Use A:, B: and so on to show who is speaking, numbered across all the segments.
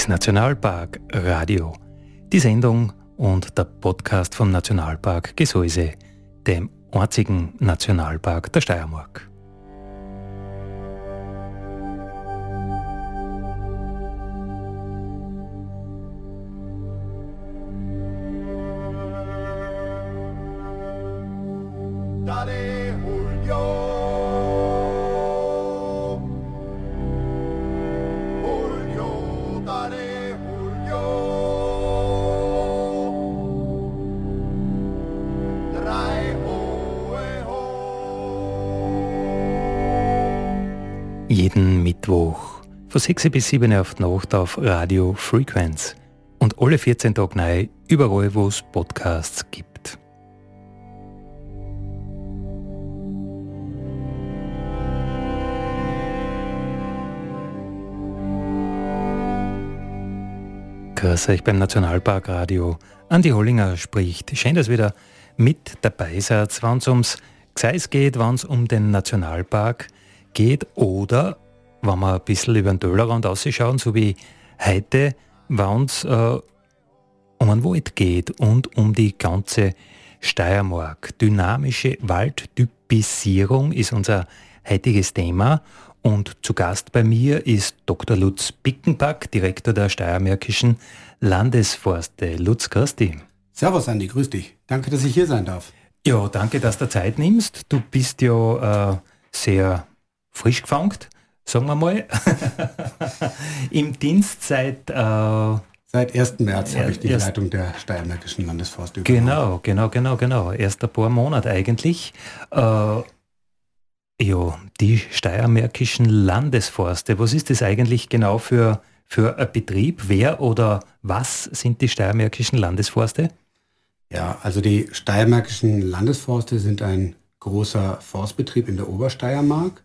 A: ist Nationalpark Radio. Die Sendung und der Podcast vom Nationalpark Gesäuse, dem einzigen Nationalpark der Steiermark. Von 6 bis 7 auf die Nacht auf Radio Frequenz und alle 14 Tage neu überall, wo es Podcasts gibt. Grüß euch beim Nationalpark Radio. Andi Hollinger spricht. Schön, dass wieder mit dabei seid, wenn es ums Gseis geht, wenn es um den Nationalpark geht oder wenn wir ein bisschen über den Tellerrand ausschauen, so wie heute, wenn es äh, um einen Wald geht und um die ganze Steiermark. Dynamische Waldtypisierung ist unser heutiges Thema und zu Gast bei mir ist Dr. Lutz Bickenback, Direktor der Steiermärkischen Landesforste. Lutz, grüß dich.
B: Servus Andi, grüß dich. Danke, dass ich hier sein darf.
A: Ja, danke, dass du Zeit nimmst. Du bist ja äh, sehr frisch gefangt, sagen wir mal. Im Dienst seit... Äh,
B: Seit 1. März habe ich die
A: erst-
B: Leitung der Steiermärkischen Landesforste übernommen.
A: Genau, genau, genau, genau. Erst ein paar Monate eigentlich. Äh, ja, die steiermärkischen Landesforste. Was ist das eigentlich genau für, für ein Betrieb? Wer oder was sind die steiermärkischen Landesforste?
B: Ja, also die Steiermärkischen Landesforste sind ein großer Forstbetrieb in der Obersteiermark.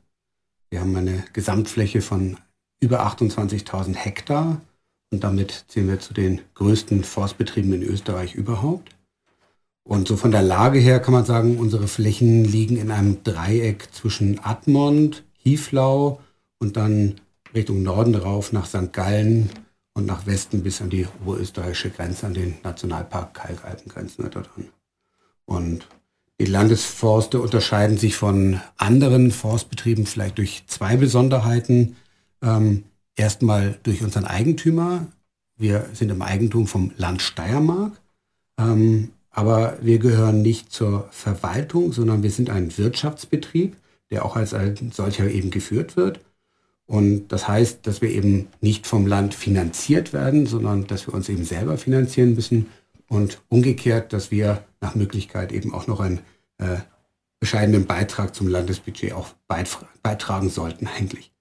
B: Wir haben eine Gesamtfläche von über 28.000 Hektar und damit zählen wir zu den größten Forstbetrieben in Österreich überhaupt. Und so von der Lage her kann man sagen, unsere Flächen liegen in einem Dreieck zwischen Admont, Hieflau und dann Richtung Norden rauf nach St. Gallen und nach Westen bis an die oberösterreichische Grenze, an den Nationalpark Kalkalpen grenzen wir dort an. Und die Landesforste unterscheiden sich von anderen Forstbetrieben vielleicht durch zwei Besonderheiten. Ähm, erstmal durch unseren Eigentümer. Wir sind im Eigentum vom Land Steiermark. Ähm, aber wir gehören nicht zur Verwaltung, sondern wir sind ein Wirtschaftsbetrieb, der auch als ein solcher eben geführt wird. Und das heißt, dass wir eben nicht vom Land finanziert werden, sondern dass wir uns eben selber finanzieren müssen und umgekehrt, dass wir nach Möglichkeit eben auch noch einen äh, bescheidenen Beitrag zum Landesbudget auch beitr- beitragen sollten eigentlich.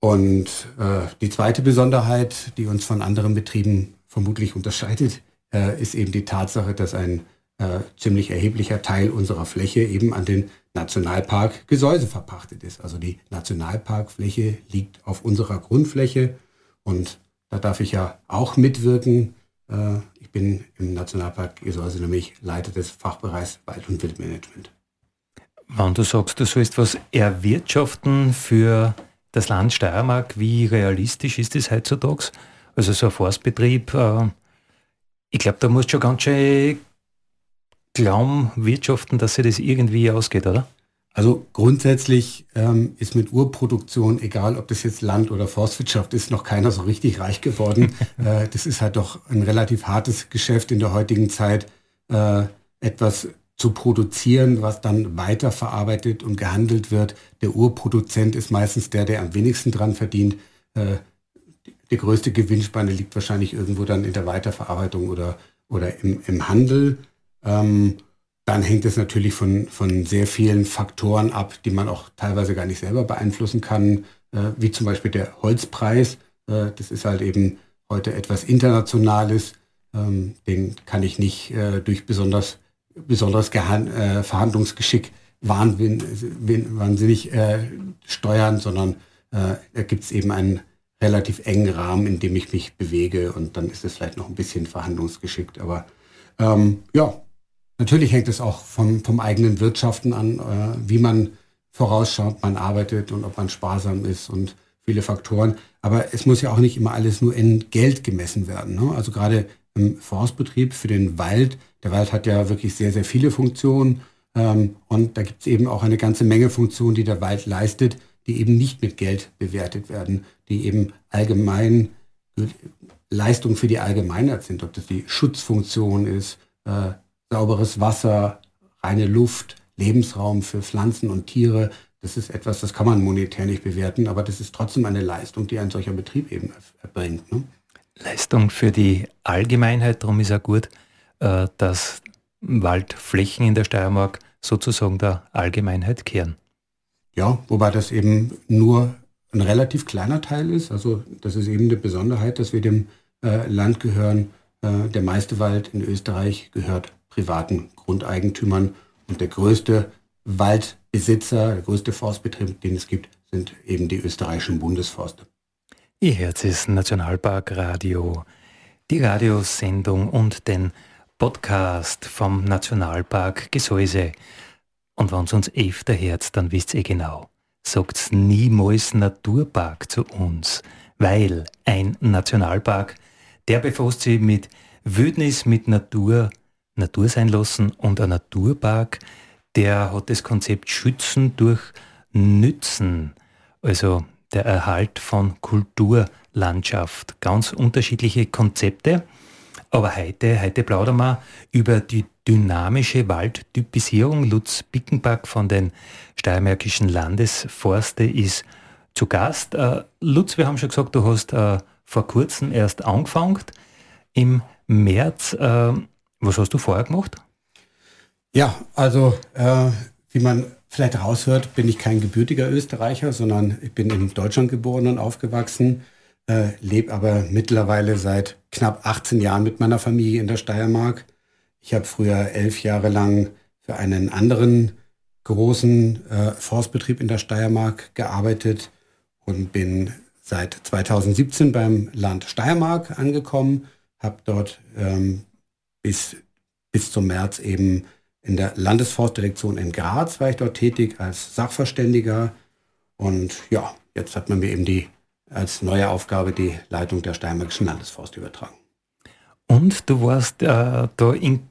B: Und äh, die zweite Besonderheit, die uns von anderen Betrieben vermutlich unterscheidet, äh, ist eben die Tatsache, dass ein äh, ziemlich erheblicher Teil unserer Fläche eben an den Nationalpark Gesäuse verpachtet ist. Also die Nationalparkfläche liegt auf unserer Grundfläche und da darf ich ja auch mitwirken. Bin im Nationalpark Gesäuse nämlich Leiter des Fachbereichs Wald- und Wildmanagement.
A: Wenn du sagst, du sollst was erwirtschaften für das Land Steiermark, wie realistisch ist das heutzutage? Also so ein Forstbetrieb, äh, ich glaube, da musst du schon ganz schön glauben, wirtschaften, dass sich das irgendwie ausgeht, oder?
B: Also grundsätzlich ähm, ist mit Urproduktion, egal ob das jetzt Land- oder Forstwirtschaft ist, noch keiner so richtig reich geworden. äh, das ist halt doch ein relativ hartes Geschäft in der heutigen Zeit, äh, etwas zu produzieren, was dann weiterverarbeitet und gehandelt wird. Der Urproduzent ist meistens der, der am wenigsten dran verdient. Äh, die- größte Gewinnspanne liegt wahrscheinlich irgendwo dann in der Weiterverarbeitung oder, oder im, im Handel. Ähm, dann hängt es natürlich von, von sehr vielen Faktoren ab, die man auch teilweise gar nicht selber beeinflussen kann, äh, wie zum Beispiel der Holzpreis. Äh, das ist halt eben heute etwas Internationales. Ähm, den kann ich nicht äh, durch besonders, besonderes Gehan äh, Verhandlungsgeschick wahnsinnig äh, steuern, sondern äh, da gibt es eben einen relativ engen Rahmen, in dem ich mich bewege und dann ist es vielleicht noch ein bisschen verhandlungsgeschickt. Aber ähm, ja, natürlich hängt es auch vom, vom eigenen Wirtschaften an, äh, wie man vorausschaut, man arbeitet und ob man sparsam ist und viele Faktoren. Aber es muss ja auch nicht immer alles nur in Geld gemessen werden. Ne? Also gerade im Forstbetrieb für den Wald, der Wald hat ja wirklich sehr, sehr viele Funktionen. Ähm, und da gibt es eben auch eine ganze Menge Funktionen, die der Wald leistet, die eben nicht mit Geld bewertet werden, die eben allgemein Leistung für die Allgemeinheit sind, ob das die Schutzfunktion ist, äh, sauberes Wasser, reine Luft, Lebensraum für Pflanzen und Tiere. Das ist etwas, das kann man monetär nicht bewerten, aber das ist trotzdem eine Leistung, die ein solcher Betrieb eben erbringt. Ne?
A: Leistung für die Allgemeinheit, darum ist ja gut, äh, dass Waldflächen in der Steiermark sozusagen der Allgemeinheit kehren.
B: Ja, wobei das eben nur ein relativ kleiner Teil ist. Also das ist eben eine Besonderheit, dass wir dem äh, Land gehören. Äh, der meiste Wald in Österreich gehört privaten Grundeigentümern und der größte Waldbesitzer, der größte Forstbetrieb, den es gibt, sind eben die österreichischen Bundesforste.
A: Ihr Herz ist Nationalpark Radio, die Radiosendung und den Podcast vom Nationalpark Gesäuse. Und wenn es uns öfter Herz, dann wisst ihr genau, sagt's niemals Naturpark zu uns, weil ein Nationalpark, der befasst sich mit Wildnis, mit Natur, Natur sein lassen und ein Naturpark, der hat das Konzept Schützen durch Nützen, also der Erhalt von Kulturlandschaft. Ganz unterschiedliche Konzepte. Aber heute, heute plaudern wir über die dynamische Waldtypisierung. Lutz Bickenback von den Steiermärkischen Landesforste ist zu Gast. Äh, Lutz, wir haben schon gesagt, du hast äh, vor kurzem erst angefangen. Im März, äh, was hast du vorher gemacht?
B: Ja, also äh, wie man vielleicht raushört, bin ich kein gebürtiger Österreicher, sondern ich bin in Deutschland geboren und aufgewachsen äh, lebe aber mittlerweile seit knapp 18 Jahren mit meiner Familie in der Steiermark. Ich habe früher elf Jahre lang für einen anderen großen äh, Forstbetrieb in der Steiermark gearbeitet und bin seit 2017 beim Land Steiermark angekommen, habe dort ähm, bis, bis zum März eben in der Landesforstdirektion in Graz war ich dort tätig als Sachverständiger und ja, jetzt hat man mir eben die als neue Aufgabe die Leitung der Steiermarkischen Landesforst übertragen.
A: Und du warst äh, da in,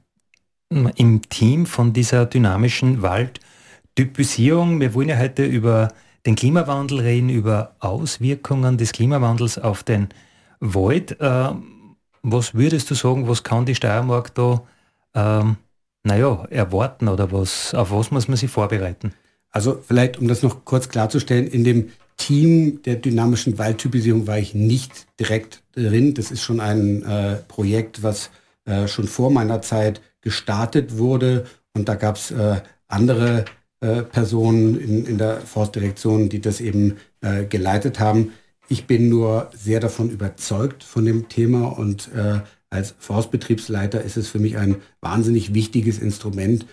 A: im Team von dieser dynamischen Waldtypisierung. Wir wollen ja heute über den Klimawandel reden, über Auswirkungen des Klimawandels auf den Wald. Äh, was würdest du sagen, was kann die Steiermark da ähm, naja, erwarten oder was, auf was muss man sich vorbereiten?
B: Also vielleicht, um das noch kurz klarzustellen, in dem Team der dynamischen Waldtypisierung war ich nicht direkt drin. Das ist schon ein äh, Projekt, was äh, schon vor meiner Zeit gestartet wurde. Und da gab es äh, andere äh, Personen in, in, der Forstdirektion, die das eben äh, geleitet haben. Ich bin nur sehr davon überzeugt von dem Thema und äh, als Forstbetriebsleiter ist es für mich ein wahnsinnig wichtiges Instrument,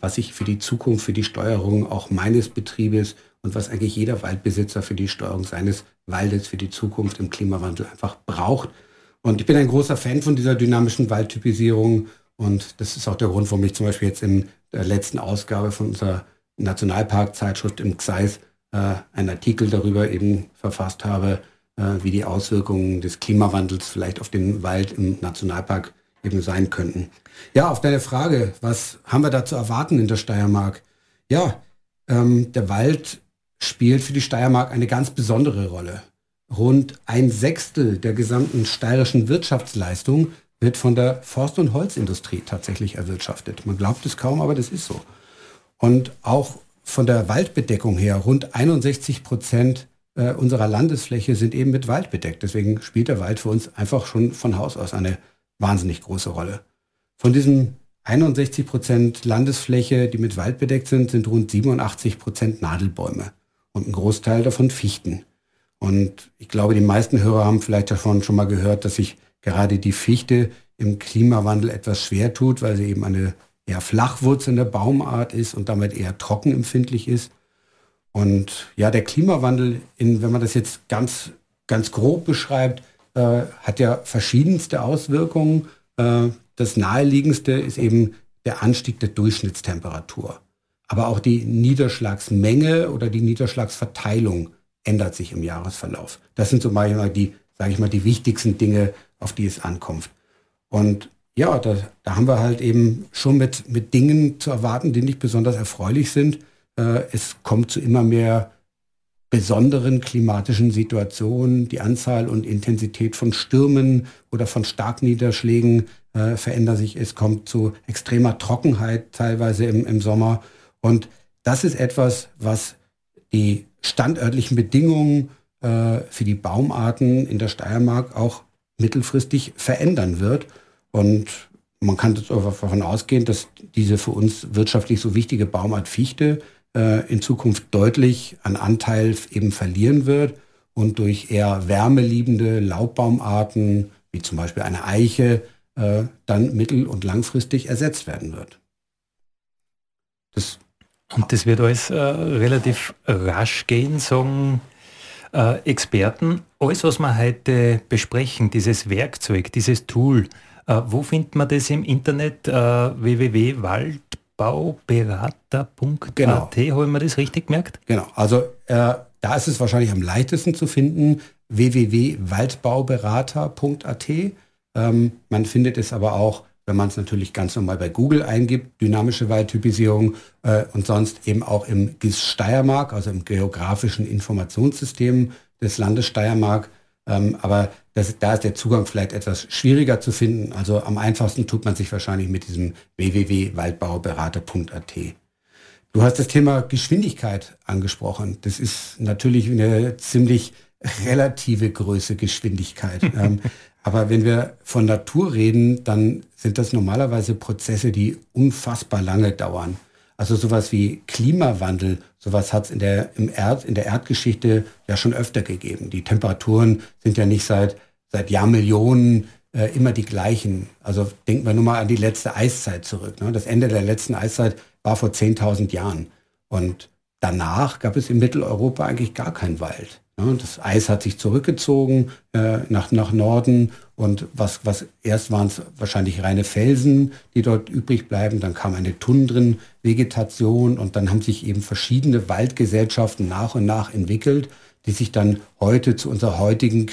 B: was ich für die Zukunft, für die Steuerung auch meines Betriebes und was eigentlich jeder Waldbesitzer für die Steuerung seines Waldes, für die Zukunft im Klimawandel einfach braucht. Und ich bin ein großer Fan von dieser dynamischen Waldtypisierung und das ist auch der Grund, warum ich zum Beispiel jetzt in der letzten Ausgabe von unserer Nationalparkzeitschrift im XEIS äh, einen Artikel darüber eben verfasst habe, äh, wie die Auswirkungen des Klimawandels vielleicht auf den Wald im Nationalpark eben sein könnten. Ja, auf deine Frage, was haben wir da zu erwarten in der Steiermark? Ja, ähm, der Wald spielt für die Steiermark eine ganz besondere Rolle. Rund ein Sechstel der gesamten steirischen Wirtschaftsleistung wird von der Forst- und Holzindustrie tatsächlich erwirtschaftet. Man glaubt es kaum, aber das ist so. Und auch von der Waldbedeckung her, rund 61 Prozent äh, unserer Landesfläche sind eben mit Wald bedeckt. Deswegen spielt der Wald für uns einfach schon von Haus aus eine wahnsinnig große Rolle. Von diesem 61 Prozent Landesfläche, die mit Wald bedeckt sind, sind rund 87 Prozent Nadelbäume und ein Großteil davon Fichten. Und ich glaube, die meisten Hörer haben vielleicht davon schon mal gehört, dass sich gerade die Fichte im Klimawandel etwas schwer tut, weil sie eben eine eher flachwurzelnde Baumart ist und damit eher trockenempfindlich ist. Und ja, der Klimawandel, in, wenn man das jetzt ganz, ganz grob beschreibt, äh, hat ja verschiedenste Auswirkungen. Äh, das naheliegendste ist eben der Anstieg der Durchschnittstemperatur. Aber auch die Niederschlagsmenge oder die Niederschlagsverteilung ändert sich im Jahresverlauf. Das sind so mal die, sage ich mal, die wichtigsten Dinge, auf die es ankommt. Und ja, da, da haben wir halt eben schon mit, mit Dingen zu erwarten, die nicht besonders erfreulich sind. Äh, es kommt zu immer mehr besonderen klimatischen Situationen. Die Anzahl und Intensität von Stürmen oder von Starkniederschlägen äh, verändern sich. Es kommt zu extremer Trockenheit teilweise im, im Sommer. Und das ist etwas, was die standörtlichen Bedingungen äh, für die Baumarten in der Steiermark auch mittelfristig verändern wird. Und man kann davon ausgehen, dass diese für uns wirtschaftlich so wichtige Baumart Fichte äh, in Zukunft deutlich an Anteil eben verlieren wird und durch eher wärmeliebende Laubbaumarten, wie zum Beispiel eine Eiche, äh, dann mittel- und langfristig ersetzt werden wird.
A: Das und das wird alles äh, relativ rasch gehen, sagen äh, Experten. Alles, was wir heute besprechen, dieses Werkzeug, dieses Tool, äh, wo findet man das im Internet? Äh, www.waldbauberater.at, genau. habe ich mir das richtig gemerkt?
B: Genau, also äh, da ist es wahrscheinlich am leichtesten zu finden, www.waldbauberater.at. Ähm, man findet es aber auch wenn man es natürlich ganz normal bei Google eingibt, dynamische Waldtypisierung äh, und sonst eben auch im GIS Steiermark, also im geografischen Informationssystem des Landes Steiermark. Ähm, aber das, da ist der Zugang vielleicht etwas schwieriger zu finden. Also am einfachsten tut man sich wahrscheinlich mit diesem www.waldbauberater.at. Du hast das Thema Geschwindigkeit angesprochen. Das ist natürlich eine ziemlich relative Größe Geschwindigkeit. ähm, aber wenn wir von Natur reden, dann sind das normalerweise Prozesse, die unfassbar lange dauern. Also sowas wie Klimawandel, sowas hat es in der, im Erd, in der Erdgeschichte ja schon öfter gegeben. Die Temperaturen sind ja nicht seit, seit Jahrmillionen äh, immer die gleichen. Also denken wir nur mal an die letzte Eiszeit zurück. Ne? Das Ende der letzten Eiszeit war vor 10.000 Jahren. Und danach gab es in Mitteleuropa eigentlich gar keinen Wald. Das Eis hat sich zurückgezogen äh, nach, nach Norden und was, was erst waren es wahrscheinlich reine Felsen, die dort übrig bleiben, dann kam eine Tundrenvegetation und dann haben sich eben verschiedene Waldgesellschaften nach und nach entwickelt, die sich dann heute zu unserer heutigen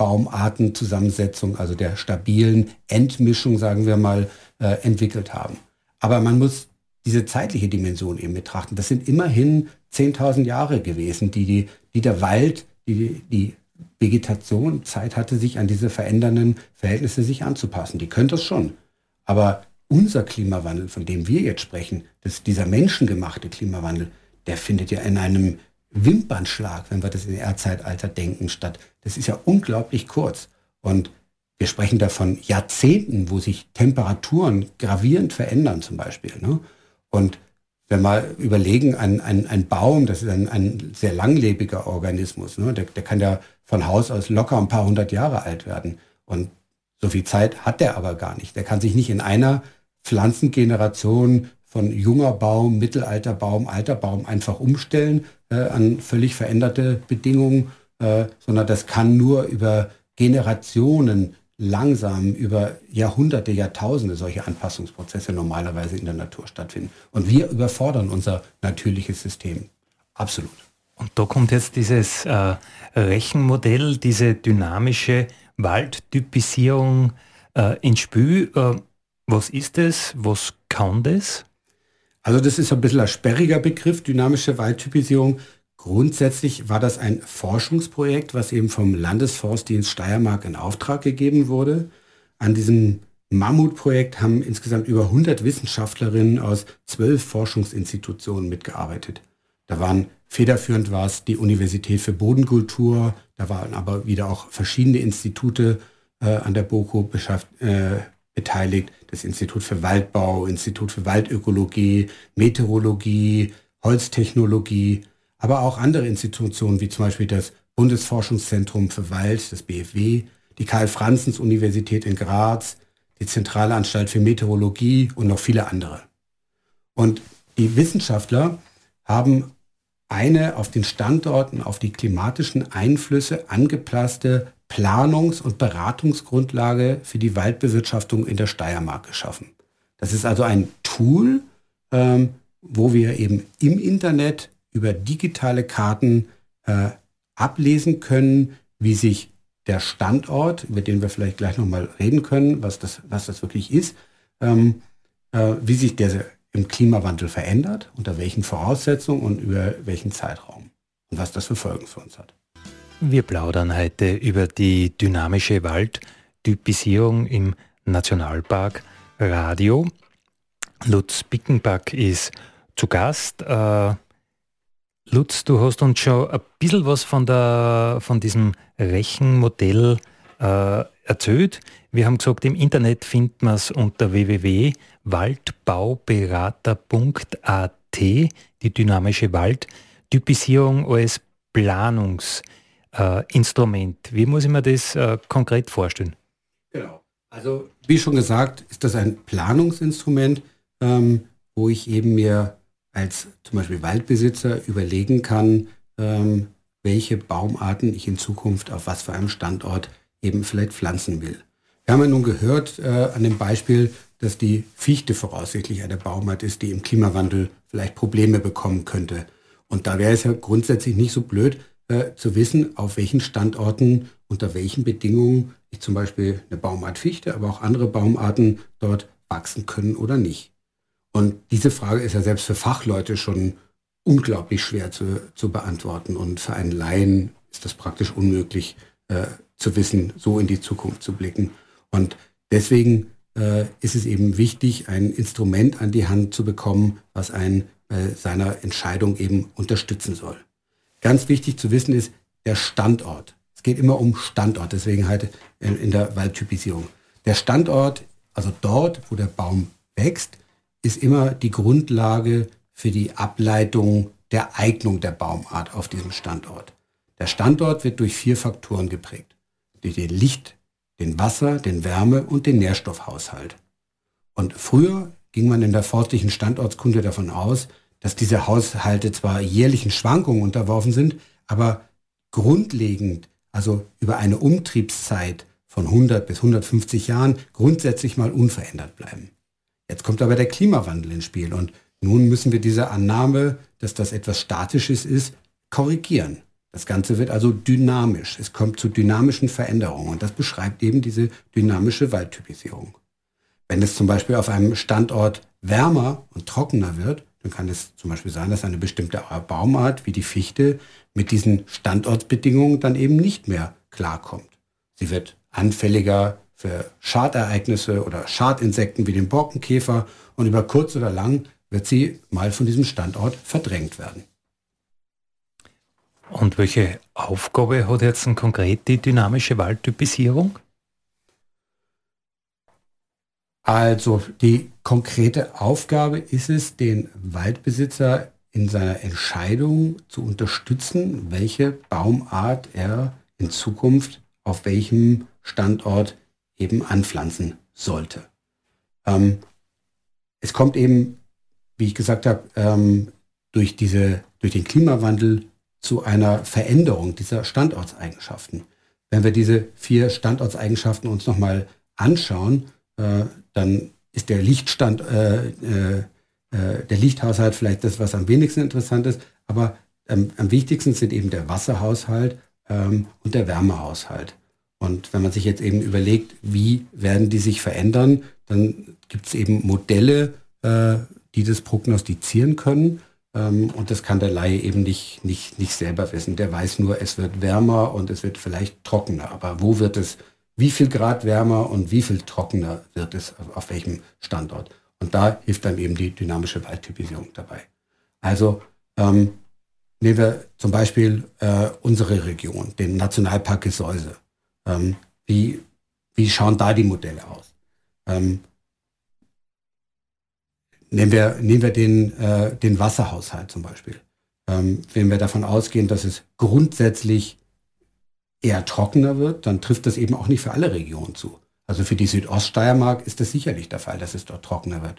B: Klimax-Baumartenzusammensetzung, also der stabilen Endmischung, sagen wir mal, äh, entwickelt haben. Aber man muss diese zeitliche Dimension eben betrachten. Das sind immerhin 10.000 Jahre gewesen, die, die, die der Wald, die, die Vegetation Zeit hatte, sich an diese verändernden Verhältnisse sich anzupassen. Die können das schon. Aber unser Klimawandel, von dem wir jetzt sprechen, das, dieser menschengemachte Klimawandel, der findet ja in einem Wimpernschlag, wenn wir das in Erdzeitalter denken, statt. Das ist ja unglaublich kurz. Und wir sprechen da von Jahrzehnten, wo sich Temperaturen gravierend verändern zum Beispiel. Ne? Und wenn wir überlegen, ein, ein, ein Baum, das ist ein, ein sehr langlebiger Organismus, ne? der, der kann ja von Haus aus locker ein paar hundert Jahre alt werden. Und so viel Zeit hat der aber gar nicht. Der kann sich nicht in einer Pflanzengeneration von junger Baum, mittelalter Baum, alter Baum einfach umstellen an völlig veränderte Bedingungen, äh, sondern das kann nur über Generationen langsam über Jahrhunderte, Jahrtausende solche Anpassungsprozesse normalerweise in der Natur stattfinden. Und wir überfordern unser natürliches System. Absolut.
A: Und da kommt jetzt dieses äh, Rechenmodell, diese dynamische Waldtypisierung äh, ins Spiel. Äh, was ist es? Was kann das?
B: Also das ist ein bisschen ein sperriger Begriff, dynamische Waldtypisierung. Grundsätzlich war das ein Forschungsprojekt, was eben vom Landesforstdienst Steiermark in Auftrag gegeben wurde. An diesem Mammutprojekt haben insgesamt über 100 Wissenschaftlerinnen aus zwölf Forschungsinstitutionen mitgearbeitet. Da waren federführend war es die Universität für Bodenkultur, da waren aber wieder auch verschiedene Institute äh, an der BOKO äh, beteiligt, das Institut für Waldbau, Institut für Waldökologie, Meteorologie, Holztechnologie, aber auch andere Institutionen wie zum Beispiel das Bundesforschungszentrum für Wald, das BFW, die Karl-Franzens-Universität in Graz, die Zentrale Anstalt für Meteorologie und noch viele andere. Und die Wissenschaftler haben eine auf den Standorten, auf die klimatischen Einflüsse angepasste Planungs- und Beratungsgrundlage für die Waldbewirtschaftung in der Steiermark geschaffen. Das ist also ein Tool, ähm, wo wir eben im Internet über digitale Karten äh, ablesen können, wie sich der Standort, über den wir vielleicht gleich nochmal reden können, was das, was das wirklich ist, ähm, äh, wie sich der im Klimawandel verändert, unter welchen Voraussetzungen und über welchen Zeitraum und was das für Folgen für uns hat.
A: Wir plaudern heute über die dynamische Waldtypisierung im Nationalpark Radio. Lutz Bickenback ist zu Gast. Äh, Lutz, du hast uns schon ein bisschen was von, der, von diesem Rechenmodell äh, erzählt. Wir haben gesagt, im Internet findet man es unter www.waldbauberater.at, die dynamische Waldtypisierung als Planungsinstrument. Äh, Wie muss ich mir das äh, konkret vorstellen?
B: Genau. Also wie schon gesagt, ist das ein Planungsinstrument, ähm, wo ich eben mir als zum Beispiel Waldbesitzer überlegen kann, ähm, welche Baumarten ich in Zukunft auf was für einem Standort eben vielleicht pflanzen will. Wir haben ja nun gehört äh, an dem Beispiel, dass die Fichte voraussichtlich eine Baumart ist, die im Klimawandel vielleicht Probleme bekommen könnte. Und da wäre es ja grundsätzlich nicht so blöd äh, zu wissen, auf welchen Standorten, unter welchen Bedingungen ich zum Beispiel eine Baumart Fichte, aber auch andere Baumarten dort wachsen können oder nicht. Und diese Frage ist ja selbst für Fachleute schon unglaublich schwer zu, zu beantworten. Und für einen Laien ist das praktisch unmöglich äh, zu wissen, so in die Zukunft zu blicken. Und deswegen äh, ist es eben wichtig, ein Instrument an die Hand zu bekommen, was einen bei seiner Entscheidung eben unterstützen soll. Ganz wichtig zu wissen ist der Standort. Es geht immer um Standort, deswegen halt in, in der Waldtypisierung. Der Standort, also dort, wo der Baum wächst, ist immer die Grundlage für die Ableitung der Eignung der Baumart auf diesem Standort. Der Standort wird durch vier Faktoren geprägt. Durch den Licht, den Wasser, den Wärme und den Nährstoffhaushalt. Und früher ging man in der forstlichen Standortskunde davon aus, dass diese Haushalte zwar jährlichen Schwankungen unterworfen sind, aber grundlegend, also über eine Umtriebszeit von 100 bis 150 Jahren, grundsätzlich mal unverändert bleiben. Jetzt kommt aber der Klimawandel ins Spiel und nun müssen wir diese Annahme, dass das etwas Statisches ist, korrigieren. Das Ganze wird also dynamisch. Es kommt zu dynamischen Veränderungen und das beschreibt eben diese dynamische Waldtypisierung. Wenn es zum Beispiel auf einem Standort wärmer und trockener wird, dann kann es zum Beispiel sein, dass eine bestimmte Baumart wie die Fichte mit diesen Standortbedingungen dann eben nicht mehr klarkommt. Sie wird anfälliger für Schadereignisse oder Schadinsekten wie den Borkenkäfer und über kurz oder lang wird sie mal von diesem Standort verdrängt werden.
A: Und welche Aufgabe hat jetzt konkret die dynamische Waldtypisierung?
B: Also die konkrete Aufgabe ist es, den Waldbesitzer in seiner Entscheidung zu unterstützen, welche Baumart er in Zukunft auf welchem Standort eben anpflanzen sollte. Ähm, es kommt eben, wie ich gesagt habe, ähm, durch, diese, durch den Klimawandel zu einer Veränderung dieser Standortseigenschaften. Wenn wir diese vier Standortseigenschaften uns nochmal anschauen, äh, dann ist der Lichtstand, äh, äh, äh, der Lichthaushalt vielleicht das, was am wenigsten interessant ist, aber ähm, am wichtigsten sind eben der Wasserhaushalt ähm, und der Wärmehaushalt. Und wenn man sich jetzt eben überlegt, wie werden die sich verändern, dann gibt es eben Modelle, äh, die das prognostizieren können. Ähm, und das kann der Laie eben nicht, nicht, nicht selber wissen. Der weiß nur, es wird wärmer und es wird vielleicht trockener. Aber wo wird es, wie viel Grad wärmer und wie viel trockener wird es auf, welchem Standort? Und da hilft dann eben die dynamische Waldtypisierung dabei. Also ähm, nehmen wir zum Beispiel äh, unsere Region, den Nationalpark Gesäuse. Ähm, wie, wie schauen da die Modelle aus? Ähm, nehmen wir, nehmen wir den, äh, den Wasserhaushalt zum Beispiel. Ähm, wenn wir davon ausgehen, dass es grundsätzlich eher trockener wird, dann trifft das eben auch nicht für alle Regionen zu. Also für die Südoststeiermark ist das sicherlich der Fall, dass es dort trockener wird.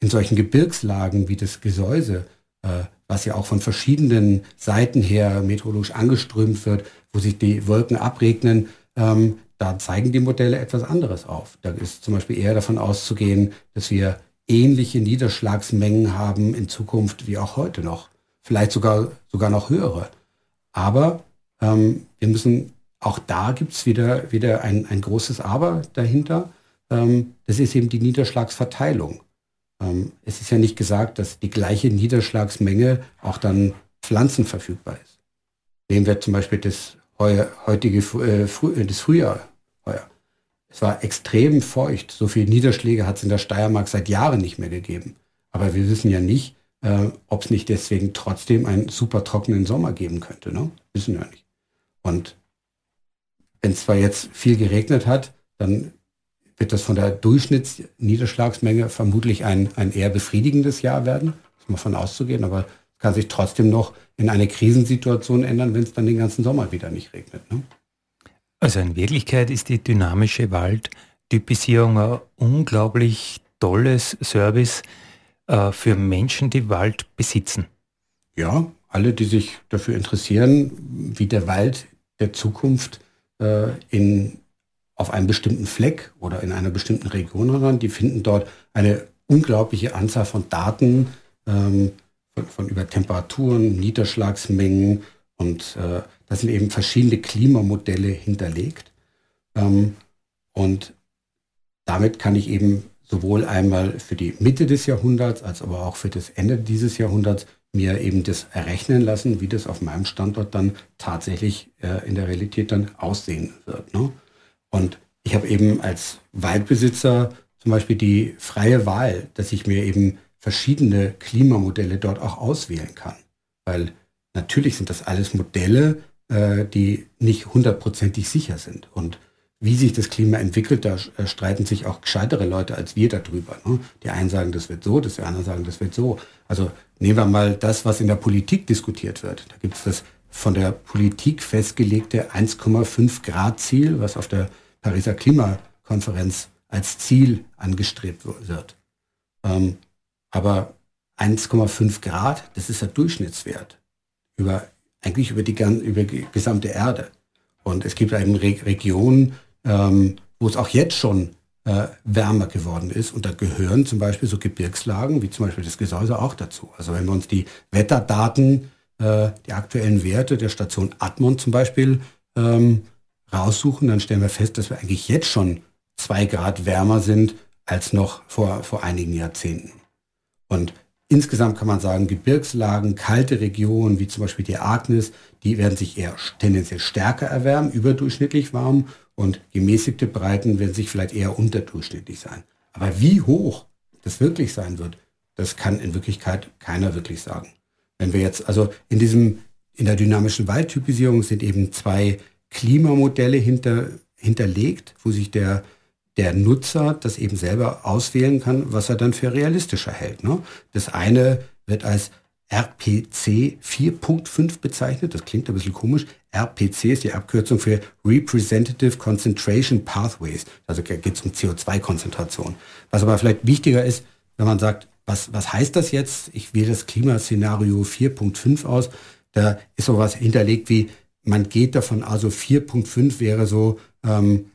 B: In solchen Gebirgslagen wie das Gesäuse, äh, was ja auch von verschiedenen Seiten her meteorologisch angeströmt wird, wo sich die Wolken abregnen, ähm, da zeigen die Modelle etwas anderes auf. Da ist zum Beispiel eher davon auszugehen, dass wir ähnliche Niederschlagsmengen haben in Zukunft wie auch heute noch. Vielleicht sogar, sogar noch höhere. Aber ähm, wir müssen, auch da gibt es wieder, wieder ein, ein großes Aber dahinter. Ähm, das ist eben die Niederschlagsverteilung. Ähm, es ist ja nicht gesagt, dass die gleiche Niederschlagsmenge auch dann Pflanzen verfügbar ist. Nehmen wir zum Beispiel das heutige äh, Früh, das Frühjahr heuer. Es war extrem feucht. So viele Niederschläge hat es in der Steiermark seit Jahren nicht mehr gegeben. Aber wir wissen ja nicht, äh, ob es nicht deswegen trotzdem einen super trockenen Sommer geben könnte. Ne? Wissen wir nicht. Und wenn es zwar jetzt viel geregnet hat, dann wird das von der Durchschnittsniederschlagsmenge vermutlich ein, ein eher befriedigendes Jahr werden. Ist mal von auszugehen, aber es kann sich trotzdem noch in eine Krisensituation ändern, wenn es dann den ganzen Sommer wieder nicht regnet. Ne?
A: Also in Wirklichkeit ist die dynamische Waldtypisierung ein unglaublich tolles Service äh, für Menschen, die Wald besitzen.
B: Ja, alle, die sich dafür interessieren, wie der Wald der Zukunft äh, in, auf einem bestimmten Fleck oder in einer bestimmten Region hat, die finden dort eine unglaubliche Anzahl von Daten ähm, von, von, über Temperaturen, Niederschlagsmengen und äh, da sind eben verschiedene Klimamodelle hinterlegt. Ähm, und damit kann ich eben sowohl einmal für die Mitte des Jahrhunderts als aber auch für das Ende dieses Jahrhunderts mir eben das errechnen lassen, wie das auf meinem Standort dann tatsächlich äh, in der Realität dann aussehen wird. Ne? Und ich habe eben als Waldbesitzer zum Beispiel die freie Wahl, dass ich mir eben verschiedene Klimamodelle dort auch auswählen kann. Weil natürlich sind das alles Modelle, äh, die nicht hundertprozentig sicher sind. Und wie sich das Klima entwickelt, da äh, streiten sich auch gescheitere Leute als wir darüber. Ne? Die einen sagen, das wird so, die anderen sagen, das wird so. Also nehmen wir mal das, was in der Politik diskutiert wird. Da gibt es das von der Politik festgelegte 1,5 Grad Ziel, was auf der Pariser Klimakonferenz als Ziel angestrebt wird. Ähm, aber 1,5 Grad, das ist der Durchschnittswert über eigentlich über die, über die gesamte Erde. Und es gibt eben Re Regionen, ähm, wo es auch jetzt schon äh, wärmer geworden ist. Und da gehören zum Beispiel so Gebirgslagen wie zum Beispiel das Gesäuse auch dazu. Also wenn wir uns die Wetterdaten, äh, die aktuellen Werte der Station Admont zum Beispiel ähm, raussuchen, dann stellen wir fest, dass wir eigentlich jetzt schon zwei Grad wärmer sind als noch vor, vor einigen Jahrzehnten. Und insgesamt kann man sagen, Gebirgslagen, kalte Regionen wie zum Beispiel die Arktis, die werden sich eher tendenziell stärker erwärmen, überdurchschnittlich warm und gemäßigte Breiten werden sich vielleicht eher unterdurchschnittlich sein. Aber wie hoch das wirklich sein wird, das kann in Wirklichkeit keiner wirklich sagen. Wenn wir jetzt, also in diesem, in der dynamischen Waldtypisierung sind eben zwei Klimamodelle hinter, hinterlegt, wo sich der, der Nutzer das eben selber auswählen kann, was er dann für realistischer hält. Ne? Das eine wird als RPC 4.5 bezeichnet. Das klingt ein bisschen komisch. RPC ist die Abkürzung für Representative Concentration Pathways. Also geht es um CO2-Konzentration. Was aber vielleicht wichtiger ist, wenn man sagt, was, was heißt das jetzt? Ich wähle das Klimaszenario 4.5 aus. Da ist sowas hinterlegt wie, man geht davon, also 4.5 wäre so, ähm,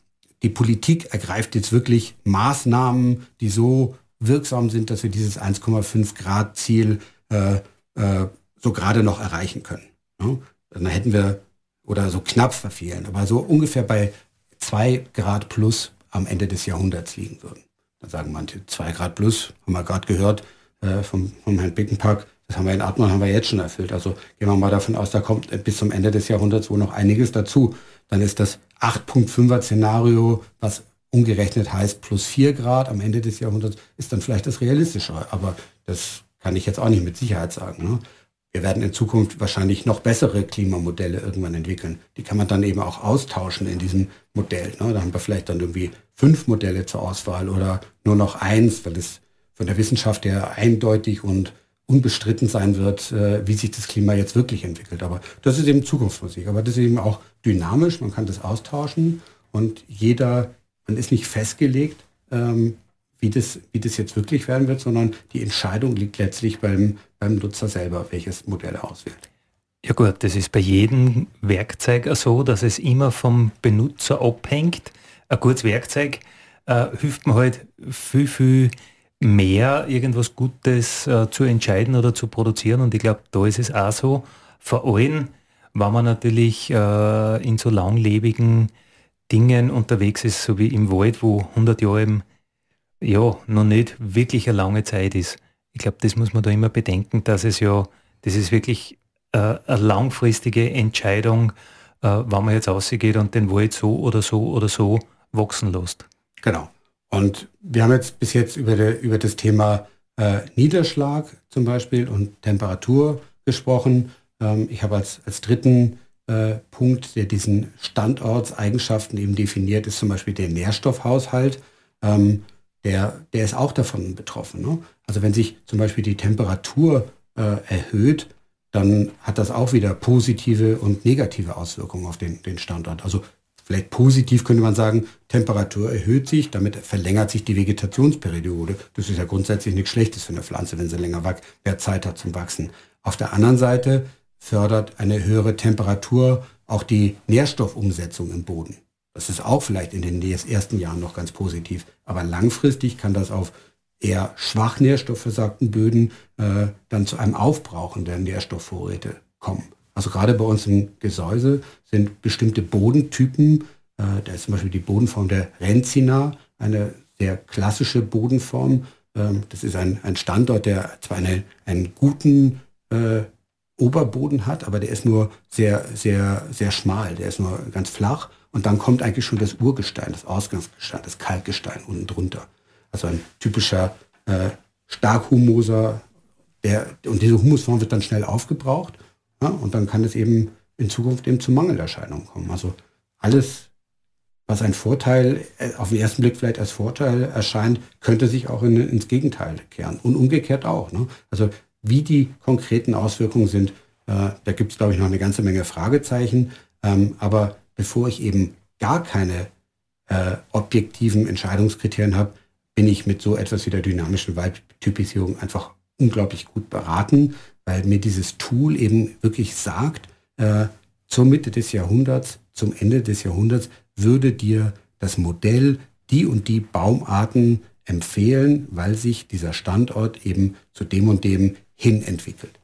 B: die Politik ergreift jetzt wirklich Maßnahmen, die so wirksam sind, dass wir dieses 1,5 Grad Ziel äh, äh, so gerade noch erreichen können. Ne? Dann hätten wir, oder so knapp verfehlen, aber so ungefähr bei zwei Grad plus am Ende des Jahrhunderts liegen würden. Dann sagen manche, zwei Grad plus, haben wir gerade gehört äh, vom, vom Herrn Bickenpack, das haben wir in Atman haben wir jetzt schon erfüllt. Also gehen wir mal davon aus, da kommt bis zum Ende des Jahrhunderts wohl noch einiges dazu. Dann ist das 8.5er Szenario, was umgerechnet heißt plus 4 Grad am Ende des Jahrhunderts, ist dann vielleicht das realistischere. Aber das kann ich jetzt auch nicht mit Sicherheit sagen. Ne? Wir werden in Zukunft wahrscheinlich noch bessere Klimamodelle irgendwann entwickeln. Die kann man dann eben auch austauschen in diesem Modell. Ne? Da haben wir vielleicht dann irgendwie fünf Modelle zur Auswahl oder nur noch eins, weil es von der Wissenschaft her eindeutig und unbestritten sein wird, äh, wie sich das Klima jetzt wirklich entwickelt. Aber das ist eben Zukunftsmusik. Aber das ist eben auch dynamisch. Man kann das austauschen und jeder man ist nicht festgelegt, ähm, wie, das, wie das jetzt wirklich werden wird, sondern die Entscheidung liegt letztlich beim, beim Nutzer selber, welches Modell er auswählt.
A: Ja gut, das ist bei jedem Werkzeug so, dass es immer vom Benutzer abhängt. Ein gutes Werkzeug äh, hilft mir halt viel, viel mehr, irgendwas Gutes äh, zu entscheiden oder zu produzieren. Und ich glaube, da ist es auch so. Vor allem, wenn man natürlich äh, in so langlebigen Dingen unterwegs ist, so wie im Wald, wo 100 Jahre eben, ja, noch nicht wirklich eine lange Zeit ist. Ich glaube, das muss man da immer bedenken, dass es ja, das ist wirklich äh, eine langfristige Entscheidung, äh, wann man jetzt rausgeht und den Wald so oder so oder so wachsen lässt.
B: Genau. Und wir haben jetzt bis jetzt über, de, über das Thema äh, Niederschlag zum Beispiel und Temperatur gesprochen. Ähm, ich habe als, als dritten äh, Punkt, der diesen Standortseigenschaften eben definiert, ist zum Beispiel der Nährstoffhaushalt. Ähm, der, der ist auch davon betroffen. Ne? Also wenn sich zum Beispiel die Temperatur äh, erhöht, dann hat das auch wieder positive und negative Auswirkungen auf den, den Standort. Also vielleicht positiv könnte man sagen, Temperatur erhöht sich, damit verlängert sich die Vegetationsperiode. Das ist ja grundsätzlich nichts Schlechtes für eine Pflanze, wenn sie länger mehr Zeit hat zum Wachsen. Auf der anderen Seite fördert eine höhere Temperatur auch die Nährstoffumsetzung im Boden. Das ist auch vielleicht in den ersten Jahren noch ganz positiv. Aber langfristig kann das auf eher schwach nährstoffversagten Böden äh, dann zu einem Aufbrauchen der Nährstoffvorräte kommen. Also gerade bei uns im Gesäuse sind bestimmte Bodentypen, äh, da ist zum Beispiel die Bodenform der Renzina, eine sehr klassische Bodenform. Ähm, das ist ein, ein Standort, der zwar eine, einen guten äh, Oberboden hat, aber der ist nur sehr, sehr, sehr schmal, der ist nur ganz flach und dann kommt eigentlich schon das Urgestein, das Ausgangsgestein, das Kalkgestein unten drunter. Also ein typischer äh, Starkhumoser, der, und diese Humusform wird dann schnell aufgebraucht ja, und dann kann es eben in Zukunft eben zu Mangelerscheinungen kommen. Also alles, was ein Vorteil, äh, auf den ersten Blick vielleicht als Vorteil erscheint, könnte sich auch in, ins Gegenteil kehren. Und umgekehrt auch. Ne? Also wie die konkreten Auswirkungen sind, äh, da gibt es, glaube ich, noch eine ganze Menge Fragezeichen. Ähm, aber bevor ich eben gar keine äh, objektiven Entscheidungskriterien habe, bin ich mit so etwas wie der dynamischen Waldtypisierung einfach unglaublich gut beraten, weil mir dieses Tool eben wirklich sagt, äh, zur Mitte des Jahrhunderts, zum Ende des Jahrhunderts würde dir das Modell die und die Baumarten empfehlen, weil sich dieser Standort eben zu dem und dem hin entwickelt.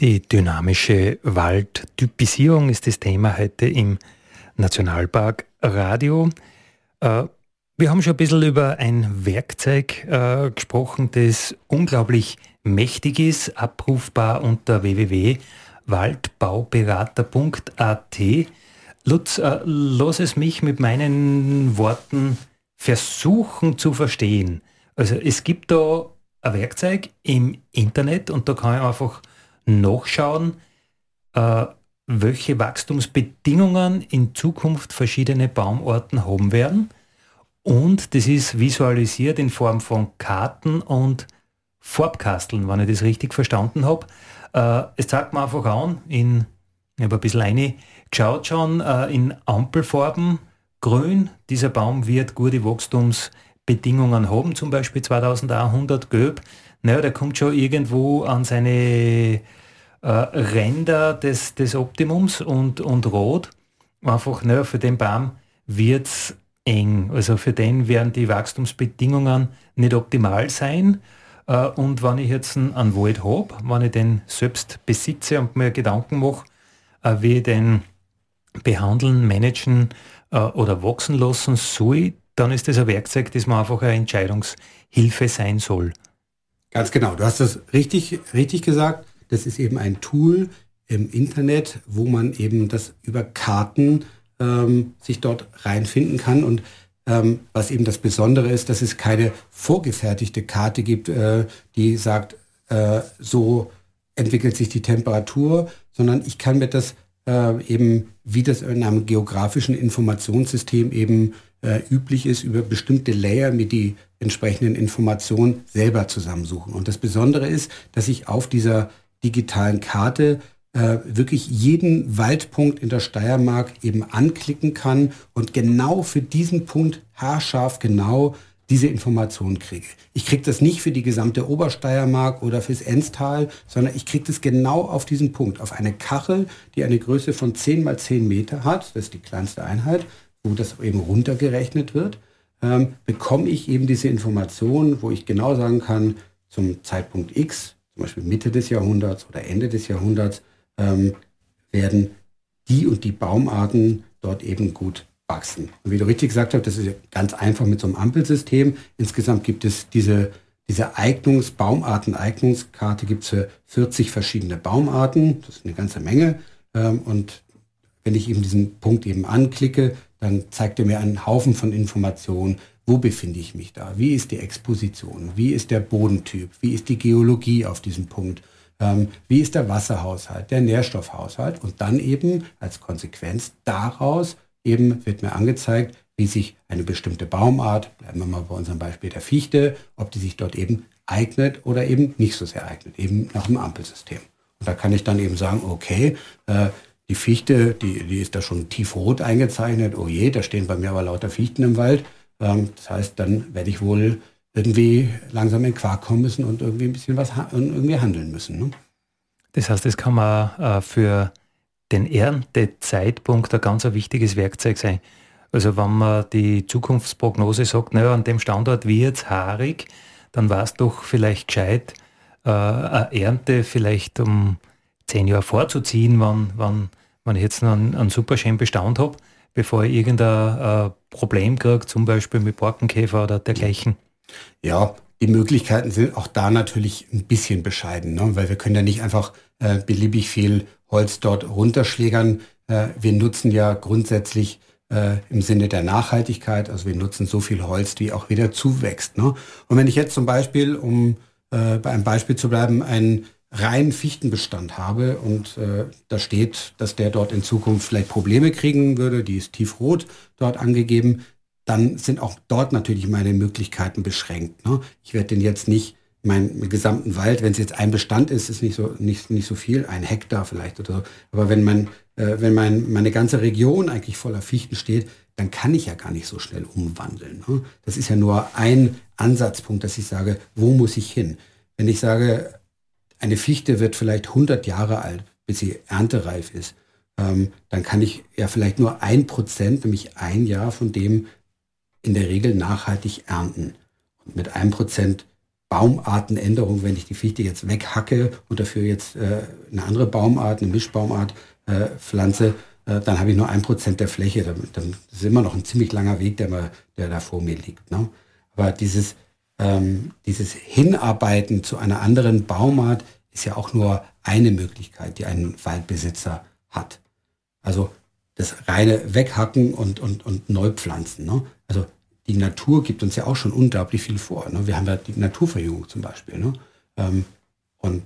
A: Die dynamische Waldtypisierung ist das Thema heute im Nationalpark Radio. Äh, wir haben schon ein bisschen über ein Werkzeug äh, gesprochen, das unglaublich mächtig ist, abrufbar unter www.waldbauberater.at. Lutz, äh, lass es mich mit meinen Worten versuchen zu verstehen. Also es gibt da ein Werkzeug im Internet und da kann ich einfach nachschauen, äh, welche Wachstumsbedingungen in Zukunft verschiedene Baumarten haben werden. Und das ist visualisiert in Form von Karten und Farbkasteln, wenn ich das richtig verstanden habe. Äh, es zeigt mir einfach an, in, ich habe ein bisschen eine schon, äh, in Ampelfarben, grün, dieser Baum wird gute Wachstumsbedingungen haben, zum Beispiel 2100 gelb. Naja, der kommt schon irgendwo an seine äh, Ränder des, des Optimums und, und rot. Einfach, naja, für den Baum wird es eng. Also für den werden die Wachstumsbedingungen nicht optimal sein. Äh, und wenn ich jetzt einen Wald habe, wenn ich den selbst besitze und mir Gedanken mache, äh, wie ich den behandeln, managen äh, oder wachsen lassen soll, dann ist das ein Werkzeug, das mir einfach eine Entscheidungshilfe sein soll.
B: Ganz genau, du hast das richtig, richtig gesagt. Das ist eben ein Tool im Internet, wo man eben das über Karten ähm, sich dort reinfinden kann. Und ähm, was eben das Besondere ist, dass es keine vorgefertigte Karte gibt, äh, die sagt, äh, so entwickelt sich die Temperatur, sondern ich kann mir das äh, eben, wie das in einem geografischen Informationssystem eben äh, üblich ist, über bestimmte Layer mir die entsprechenden Informationen selber zusammensuchen. Und das Besondere ist, dass ich auf dieser digitalen Karte äh, wirklich jeden Waldpunkt in der Steiermark eben anklicken kann und genau für diesen Punkt haarscharf genau diese Informationen kriege. Ich kriege das nicht für die gesamte Obersteiermark oder fürs Enstal, sondern ich kriege das genau auf diesen Punkt, auf eine Kachel, die eine Größe von 10 mal 10 Meter hat, das ist die kleinste Einheit, wo das eben runtergerechnet wird, ähm, bekomme ich eben diese Informationen, wo ich genau sagen kann, zum Zeitpunkt X, zum Beispiel Mitte des Jahrhunderts oder Ende des Jahrhunderts, ähm, werden die und die Baumarten dort eben gut wachsen. Und wie du richtig gesagt hast, das ist ganz einfach mit so einem Ampelsystem. Insgesamt gibt es diese, diese Eignungs-, Baumarten-Eignungskarte gibt es für 40 verschiedene Baumarten. Das ist eine ganze Menge. Ähm, und wenn ich eben diesen Punkt eben anklicke, dann zeigt er mir einen Haufen von Informationen. Wo befinde ich mich da? Wie ist die Exposition? Wie ist der Bodentyp? Wie ist die Geologie auf diesem Punkt? Ähm, wie ist der Wasserhaushalt, der Nährstoffhaushalt? Und dann eben als Konsequenz daraus eben wird mir angezeigt, wie sich eine bestimmte Baumart, bleiben wir mal bei unserem Beispiel der Fichte, ob die sich dort eben eignet oder eben nicht so sehr eignet, eben nach dem Ampelsystem. Und da kann ich dann eben sagen, okay, äh, die Fichte, die, die ist da schon tiefrot eingezeichnet, oh je, da stehen bei mir aber lauter Fichten im Wald. Ähm, das heißt, dann werde ich wohl irgendwie langsam in Quark kommen müssen und irgendwie ein bisschen was irgendwie handeln müssen. Ne?
A: Das heißt, das kann man äh, für den Erntezeitpunkt ein ganz wichtiges Werkzeug sein. Also wenn man die Zukunftsprognose sagt, naja, an dem Standort wird es haarig, dann war es doch vielleicht gescheit, äh, eine Ernte vielleicht um zehn Jahre vorzuziehen, wann, wann, wenn ich jetzt einen, einen super schönen Bestand habe, bevor ich irgendein äh, Problem kriege, zum Beispiel mit Borkenkäfer oder dergleichen.
B: Ja, die Möglichkeiten sind auch da natürlich ein bisschen bescheiden, ne? weil wir können ja nicht einfach äh, beliebig viel Holz dort runterschlägern. Äh, wir nutzen ja grundsätzlich äh, im Sinne der Nachhaltigkeit, also wir nutzen so viel Holz, wie auch wieder zuwächst. Ne? Und wenn ich jetzt zum Beispiel, um äh, bei einem Beispiel zu bleiben, einen reinen Fichtenbestand habe und äh, da steht, dass der dort in Zukunft vielleicht Probleme kriegen würde, die ist tiefrot dort angegeben, dann sind auch dort natürlich meine Möglichkeiten beschränkt. Ne? Ich werde den jetzt nicht meinen gesamten Wald, wenn es jetzt ein Bestand ist, ist nicht so nicht nicht so viel, ein Hektar vielleicht oder so. Aber wenn man äh, wenn mein, meine ganze Region eigentlich voller Fichten steht, dann kann ich ja gar nicht so schnell umwandeln. Ne? Das ist ja nur ein Ansatzpunkt, dass ich sage, wo muss ich hin? Wenn ich sage, eine Fichte wird vielleicht 100 Jahre alt, bis sie erntereif ist, ähm, dann kann ich ja vielleicht nur ein Prozent, nämlich ein Jahr von dem in der Regel nachhaltig ernten. Und mit einem Prozent Baumartenänderung, wenn ich die Fichte jetzt weghacke und dafür jetzt äh, eine andere Baumart, eine Mischbaumart äh, pflanze, äh, dann habe ich nur ein Prozent der Fläche. Dann, dann ist immer noch ein ziemlich langer Weg, der, mal, der da vor mir liegt. Ne? Aber dieses, ähm, dieses Hinarbeiten zu einer anderen Baumart ist ja auch nur eine Möglichkeit, die ein Waldbesitzer hat. Also das reine Weghacken und, und, und Neupflanzen. Ne? Also die Natur gibt uns ja auch schon unglaublich viel vor. Ne? Wir haben ja die Naturverjüngung zum Beispiel. Ne? Ähm, und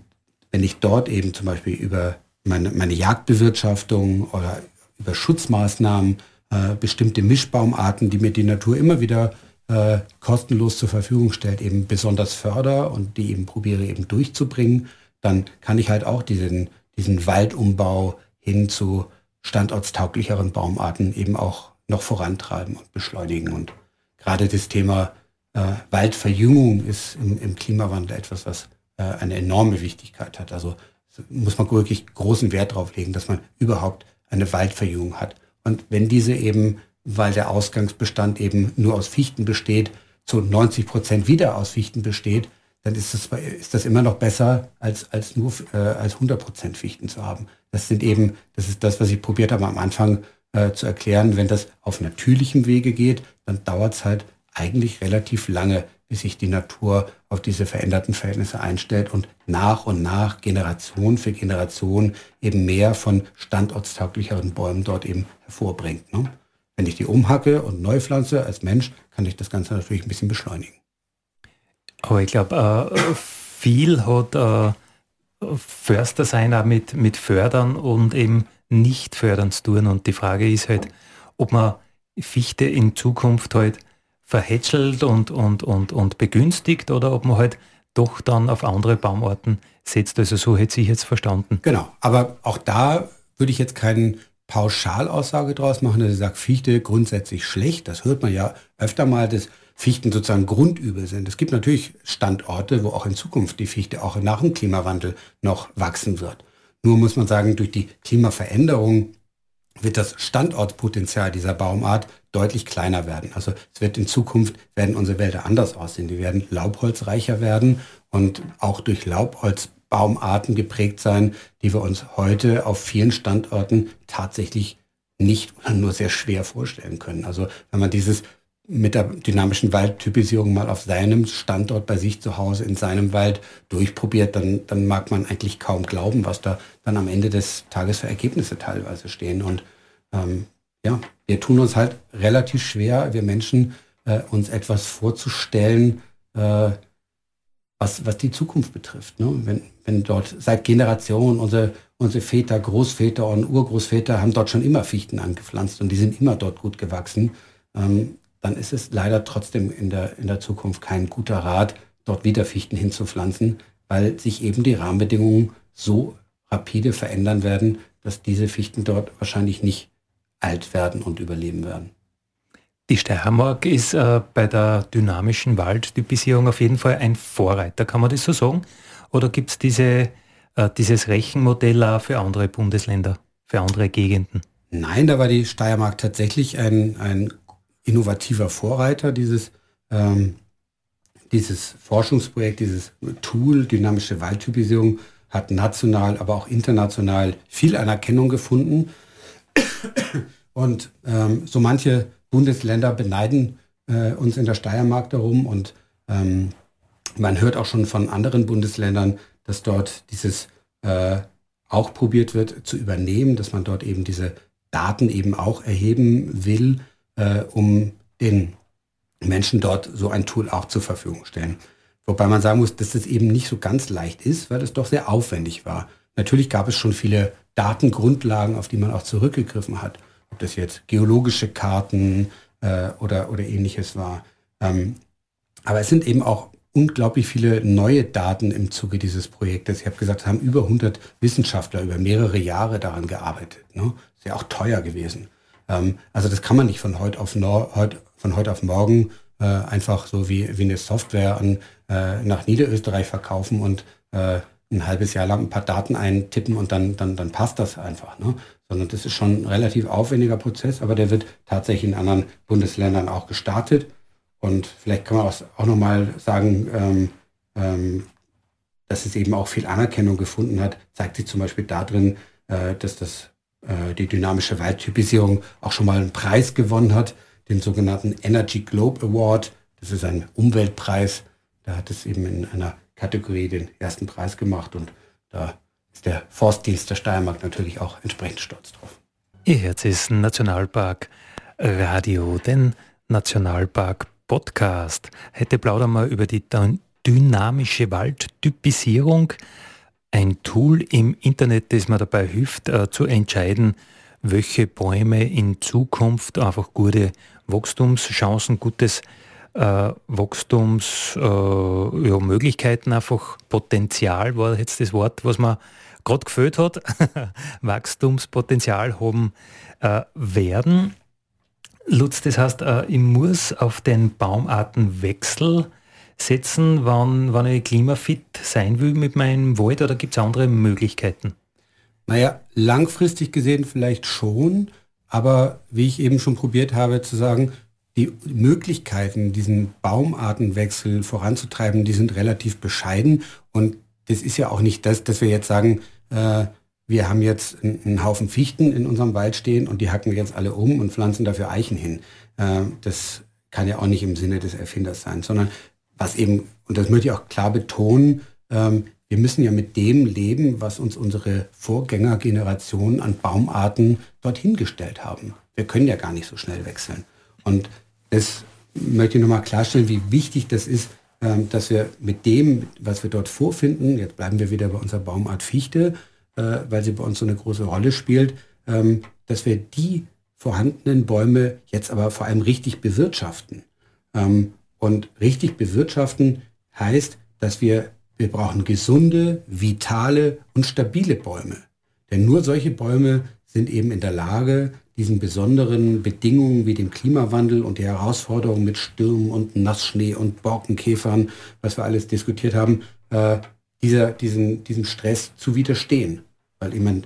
B: wenn ich dort eben zum Beispiel über meine, meine Jagdbewirtschaftung oder über Schutzmaßnahmen, äh, bestimmte Mischbaumarten, die mir die Natur immer wieder äh, kostenlos zur Verfügung stellt, eben besonders förder und die eben probiere eben durchzubringen, dann kann ich halt auch diesen, diesen Waldumbau hin zu standortstauglicheren Baumarten eben auch noch vorantreiben und beschleunigen. Und gerade das Thema äh, Waldverjüngung ist im, im, Klimawandel etwas, was äh, eine enorme Wichtigkeit hat. Also muss man wirklich großen Wert drauf legen, dass man überhaupt eine Waldverjüngung hat. Und wenn diese eben, weil der Ausgangsbestand eben nur aus Fichten besteht, zu 90 Prozent wieder aus Fichten besteht, dann ist das, ist das immer noch besser, als, als nur äh, als 100 Prozent Fichten zu haben. Das sind eben, das ist das, was ich probiert habe am Anfang äh, zu erklären. Wenn das auf natürlichem Wege geht, dann dauert es halt eigentlich relativ lange, bis sich die Natur auf diese veränderten Verhältnisse einstellt und nach und nach, Generation für Generation, eben mehr von standortstauglicheren Bäumen dort eben hervorbringt. Ne? Wenn ich die umhacke und neu pflanze als Mensch, kann ich das Ganze natürlich ein bisschen beschleunigen.
A: Aber ich glaube, äh, viel hat äh, Förster sein auch mit, mit Fördern und eben nicht fördern zu tun. Und die Frage ist halt, ob man Fichte in Zukunft halt verhätschelt und, und, und, und begünstigt oder ob man halt doch dann auf andere Baumarten setzt. Also so hätte ich jetzt verstanden.
B: Genau, aber auch da würde ich jetzt keinen Pauschalaussage draus machen, dass ich sage, Fichte grundsätzlich schlecht. Das hört man ja öfter mal, dass Fichten sozusagen grundübel sind. Es gibt natürlich Standorte, wo auch in Zukunft die Fichte auch nach dem Klimawandel noch wachsen wird. Nur muss man sagen, durch die Klimaveränderung wird das Standortpotenzial dieser Baumart deutlich kleiner werden. Also es wird in Zukunft, werden unsere Wälder anders aussehen. Die werden laubholzreicher werden und auch durch Laubholzbaumarten geprägt sein, die wir uns heute auf vielen Standorten tatsächlich nicht oder nur sehr schwer vorstellen können. Also wenn man dieses mit der dynamischen Waldtypisierung mal auf seinem Standort bei sich zu Hause in seinem Wald durchprobiert, dann, dann mag man eigentlich kaum glauben, was da dann am Ende des Tages für Ergebnisse teilweise stehen. Und ähm, ja, wir tun uns halt relativ schwer, wir Menschen, äh, uns etwas vorzustellen, äh, was, was die Zukunft betrifft. Ne? Wenn, wenn dort seit Generationen unsere, unsere Väter, Großväter und Urgroßväter haben dort schon immer Fichten angepflanzt und die sind immer dort gut gewachsen. Ähm, dann ist es leider trotzdem in der, in der Zukunft kein guter Rat, dort wieder Fichten hinzupflanzen, weil sich eben die Rahmenbedingungen so rapide verändern werden, dass diese Fichten dort wahrscheinlich nicht alt werden und überleben werden.
A: Die Steiermark ist äh, bei der dynamischen Waldtypisierung auf jeden Fall ein Vorreiter, kann man das so sagen? Oder gibt es diese, äh, dieses Rechenmodell auch für andere Bundesländer, für andere Gegenden?
B: Nein, da war die Steiermark tatsächlich ein, ein innovativer Vorreiter dieses, ähm, dieses Forschungsprojekt, dieses Tool, dynamische Waldtypisierung, hat national, aber auch international viel Anerkennung gefunden. Und ähm, so manche Bundesländer beneiden äh, uns in der Steiermark darum und ähm, man hört auch schon von anderen Bundesländern, dass dort dieses äh, auch probiert wird zu übernehmen, dass man dort eben diese Daten eben auch erheben will äh, um den Menschen dort so ein Tool auch zur Verfügung stellen. Wobei man sagen muss, dass das eben nicht so ganz leicht ist, weil es doch sehr aufwendig war. Natürlich gab es schon viele Datengrundlagen, auf die man auch zurückgegriffen hat. Ob das jetzt geologische Karten äh, oder, oder ähnliches war. Ähm, aber es sind eben auch unglaublich viele neue Daten im Zuge dieses Projektes. Ich habe gesagt, es haben über 100 Wissenschaftler über mehrere Jahre daran gearbeitet. Ne? Ist ja auch teuer gewesen. Ähm, also das kann man nicht von heute auf, Nor heut, von heute auf morgen äh, einfach so wie, wie eine Software an, äh, nach Niederösterreich verkaufen und äh, ein halbes Jahr lang ein paar Daten eintippen und dann, dann, dann passt das einfach. Ne? Sondern das ist schon ein relativ aufwendiger Prozess, aber der wird tatsächlich in anderen Bundesländern auch gestartet. Und vielleicht kann man auch, auch nochmal sagen, ähm, ähm, dass es eben auch viel Anerkennung gefunden hat, zeigt sich zum Beispiel darin, äh, dass das äh, die dynamische Waldtypisierung auch schon mal einen Preis gewonnen hat, den sogenannten Energy Globe Award. Das ist ein Umweltpreis. Da hat es eben in einer Kategorie den ersten Preis gemacht und da ist der Forstdienst der Steiermark natürlich auch entsprechend stolz drauf.
A: Ihr Herz ist Nationalpark Radio, den Nationalpark Podcast. Heute plaudern wir über die dynamische Waldtypisierung ein Tool im Internet, das mir dabei hilft, äh, zu entscheiden, welche Bäume in Zukunft einfach gute Wachstumschancen, gutes äh, Wachstumsmöglichkeiten, äh, einfach Potenzial war jetzt das Wort, was man gerade gefällt hat, Wachstumspotenzial haben äh, werden. Lutz, das heißt, äh, ich muss auf den Baumartenwechsel setzen, wann, wann ich klimafit sein will mit meinem Wald oder gibt es andere Möglichkeiten?
B: Naja, langfristig gesehen vielleicht schon, aber wie ich eben schon probiert habe zu sagen, die Möglichkeiten, diesen Baumartenwechsel voranzutreiben, die sind relativ bescheiden. Und das ist ja auch nicht das, dass wir jetzt sagen, äh, wir haben jetzt einen Haufen Fichten in unserem Wald stehen und die hacken wir jetzt alle um und pflanzen dafür Eichen hin. Äh, das kann ja auch nicht im Sinne des Erfinders sein, sondern was eben, und das möchte ich auch klar betonen, ähm, wir müssen ja mit dem leben, was uns unsere Vorgängergenerationen an Baumarten dorthin gestellt haben. Wir können ja gar nicht so schnell wechseln. Und das möchte ich nochmal klarstellen, wie wichtig das ist, ähm, dass wir mit dem, was wir dort vorfinden, jetzt bleiben wir wieder bei unserer Baumart Fichte, äh, weil sie bei uns so eine große Rolle spielt, ähm, dass wir die vorhandenen Bäume jetzt aber vor allem richtig bewirtschaften. Ähm, und richtig bewirtschaften heißt, dass wir, wir brauchen gesunde, vitale und stabile Bäume. Denn nur solche Bäume sind eben in der Lage, diesen besonderen Bedingungen wie dem Klimawandel und die Herausforderungen mit Stürmen und Nassschnee und Borkenkäfern, was wir alles diskutiert haben, äh, dieser, diesen, diesem Stress zu widerstehen. Weil ich meine,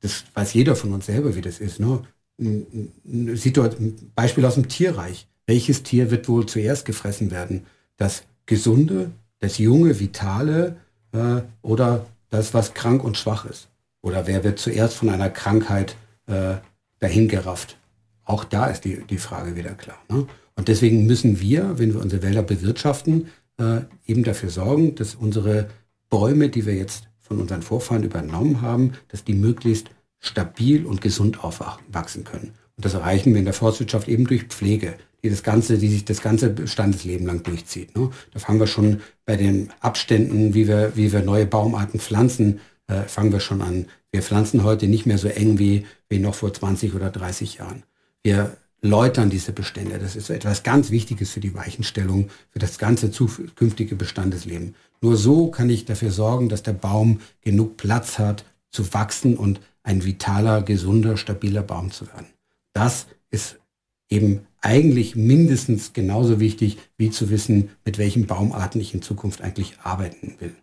B: das weiß jeder von uns selber, wie das ist. Ne? Ein, ein, ein Beispiel aus dem Tierreich. Welches Tier wird wohl zuerst gefressen werden? Das gesunde, das junge, vitale äh, oder das, was krank und schwach ist? Oder wer wird zuerst von einer Krankheit äh, dahingerafft? Auch da ist die, die Frage wieder klar. Ne? Und deswegen müssen wir, wenn wir unsere Wälder bewirtschaften, äh, eben dafür sorgen, dass unsere Bäume, die wir jetzt von unseren Vorfahren übernommen haben, dass die möglichst stabil und gesund aufwachsen können. Und das erreichen wir in der Forstwirtschaft eben durch Pflege, die das ganze, die sich das ganze Bestandesleben lang durchzieht. Ne? Da fangen wir schon bei den Abständen, wie wir, wie wir neue Baumarten pflanzen, äh, fangen wir schon an. Wir pflanzen heute nicht mehr so eng wie, wie noch vor 20 oder 30 Jahren. Wir läutern diese Bestände. Das ist etwas ganz Wichtiges für die Weichenstellung, für das ganze zukünftige Bestandesleben. Nur so kann ich dafür sorgen, dass der Baum genug Platz hat, zu wachsen und ein vitaler, gesunder, stabiler Baum zu werden. Das ist eben eigentlich mindestens genauso wichtig, wie zu wissen, mit welchen Baumarten ich in Zukunft eigentlich arbeiten will.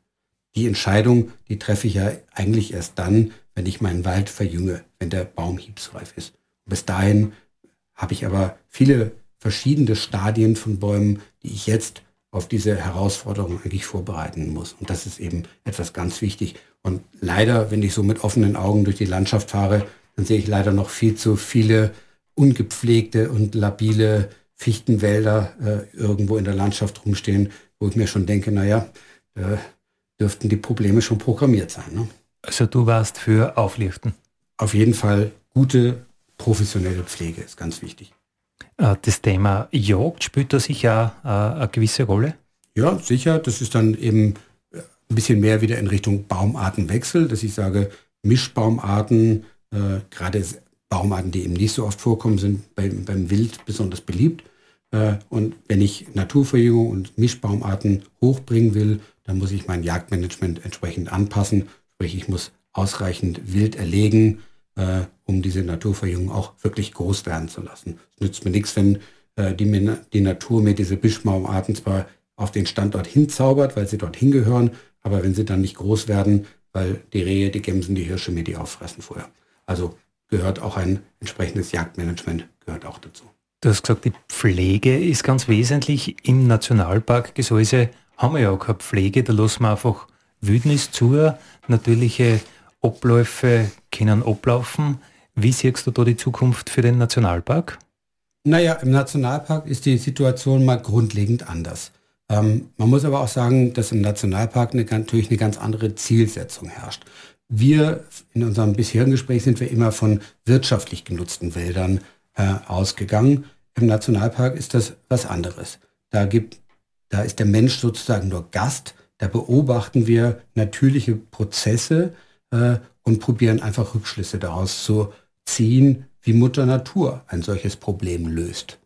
B: Die Entscheidung, die treffe ich ja eigentlich erst dann, wenn ich meinen Wald verjünge, wenn der Baum hiebsreif ist. bis dahin habe ich aber viele verschiedene Stadien von Bäumen, die ich jetzt auf diese Herausforderung eigentlich vorbereiten muss. Und das ist eben etwas ganz wichtig. Und leider, wenn ich so mit offenen Augen durch die Landschaft fahre, dann sehe ich leider noch viel zu viele ungepflegte und labile Fichtenwälder äh, irgendwo in der Landschaft rumstehen, wo ich mir schon denke, naja, da dürften die Probleme schon programmiert sein. Ne?
A: Also du warst für Aufliften?
B: Auf jeden Fall gute professionelle Pflege ist ganz wichtig.
A: Äh, das Thema Jagd spielt da sicher äh, eine gewisse Rolle?
B: Ja, sicher. Das ist dann eben äh, ein bisschen mehr wieder in Richtung Baumartenwechsel, dass ich sage, Mischbaumarten, äh, gerade Baumarten, die eben nicht so oft vorkommen, sind beim, beim Wild besonders beliebt. Äh, und wenn ich Naturverjüngung und Mischbaumarten hochbringen will, dann muss ich mein Jagdmanagement entsprechend anpassen. Sprich, ich muss ausreichend Wild erlegen, äh, um diese Naturverjüngung auch wirklich groß werden zu lassen. Es nützt mir nichts, wenn äh, die, die Natur mir diese Bischbaumarten zwar auf den Standort hinzaubert, weil sie dort hingehören, aber wenn sie dann nicht groß werden, weil die Rehe, die Gämsen, die Hirsche mir die auffressen vorher. Also gehört auch ein entsprechendes Jagdmanagement gehört auch dazu.
A: Du hast gesagt, die Pflege ist ganz wesentlich. Im Nationalpark Gesäuse haben wir ja auch keine Pflege, da lassen wir einfach Wildnis zu, natürliche Abläufe können ablaufen. Wie siehst du da die Zukunft für den Nationalpark?
B: Naja, im Nationalpark ist die Situation mal grundlegend anders. Ähm, man muss aber auch sagen, dass im Nationalpark eine, natürlich eine ganz andere Zielsetzung herrscht. Wir in unserem bisherigen Gespräch sind wir immer von wirtschaftlich genutzten Wäldern äh, ausgegangen. Im Nationalpark ist das was anderes. Da gibt, da ist der Mensch sozusagen nur Gast. Da beobachten wir natürliche Prozesse, äh, und probieren einfach Rückschlüsse daraus zu ziehen, wie Mutter Natur ein solches Problem löst.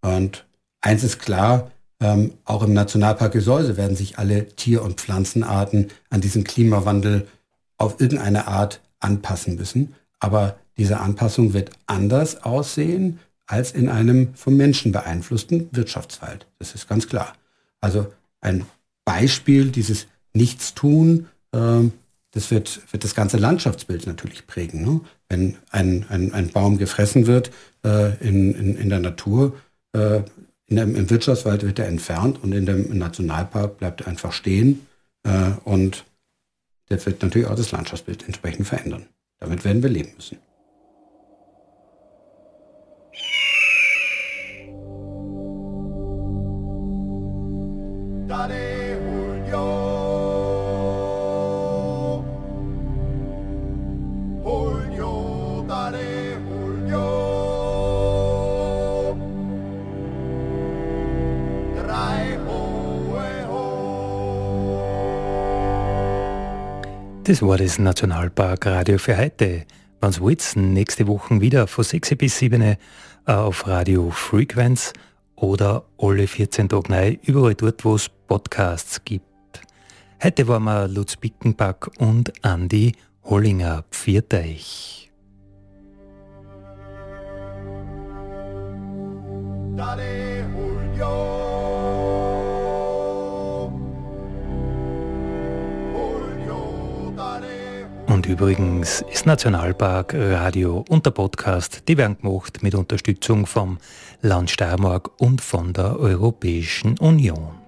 B: Und eins ist klar, ähm, auch im Nationalpark Gesäuse werden sich alle Tier- und Pflanzenarten an diesen Klimawandel auf irgendeine Art anpassen müssen. Aber diese Anpassung wird anders aussehen als in einem vom Menschen beeinflussten Wirtschaftswald. Das ist ganz klar. Also ein Beispiel dieses Nichtstun ähm, das wird, wird das ganze Landschaftsbild natürlich prägen. Ne? Wenn ein, ein, ein Baum gefressen wird äh, in, in, in der Natur, äh, in dem, im Wirtschaftswald wird er entfernt und in dem Nationalpark bleibt er einfach stehen. Äh, und das wird natürlich auch das Landschaftsbild entsprechend verändern. Damit werden wir leben müssen.
A: Das war das Nationalpark-Radio für heute. Wenn's wollt, nächste Woche wieder von 6 bis 7 äh, auf Radio Frequenz oder alle 14 Tage neu, überall dort, wo es Podcasts gibt. Heute waren wir Lutz Bickenback und Andi Hollinger. Pfiat euch. Daddy, Und übrigens ist Nationalpark Radio und der Podcast, die werden gemacht mit Unterstützung vom Land Steiermark und von der Europäischen Union.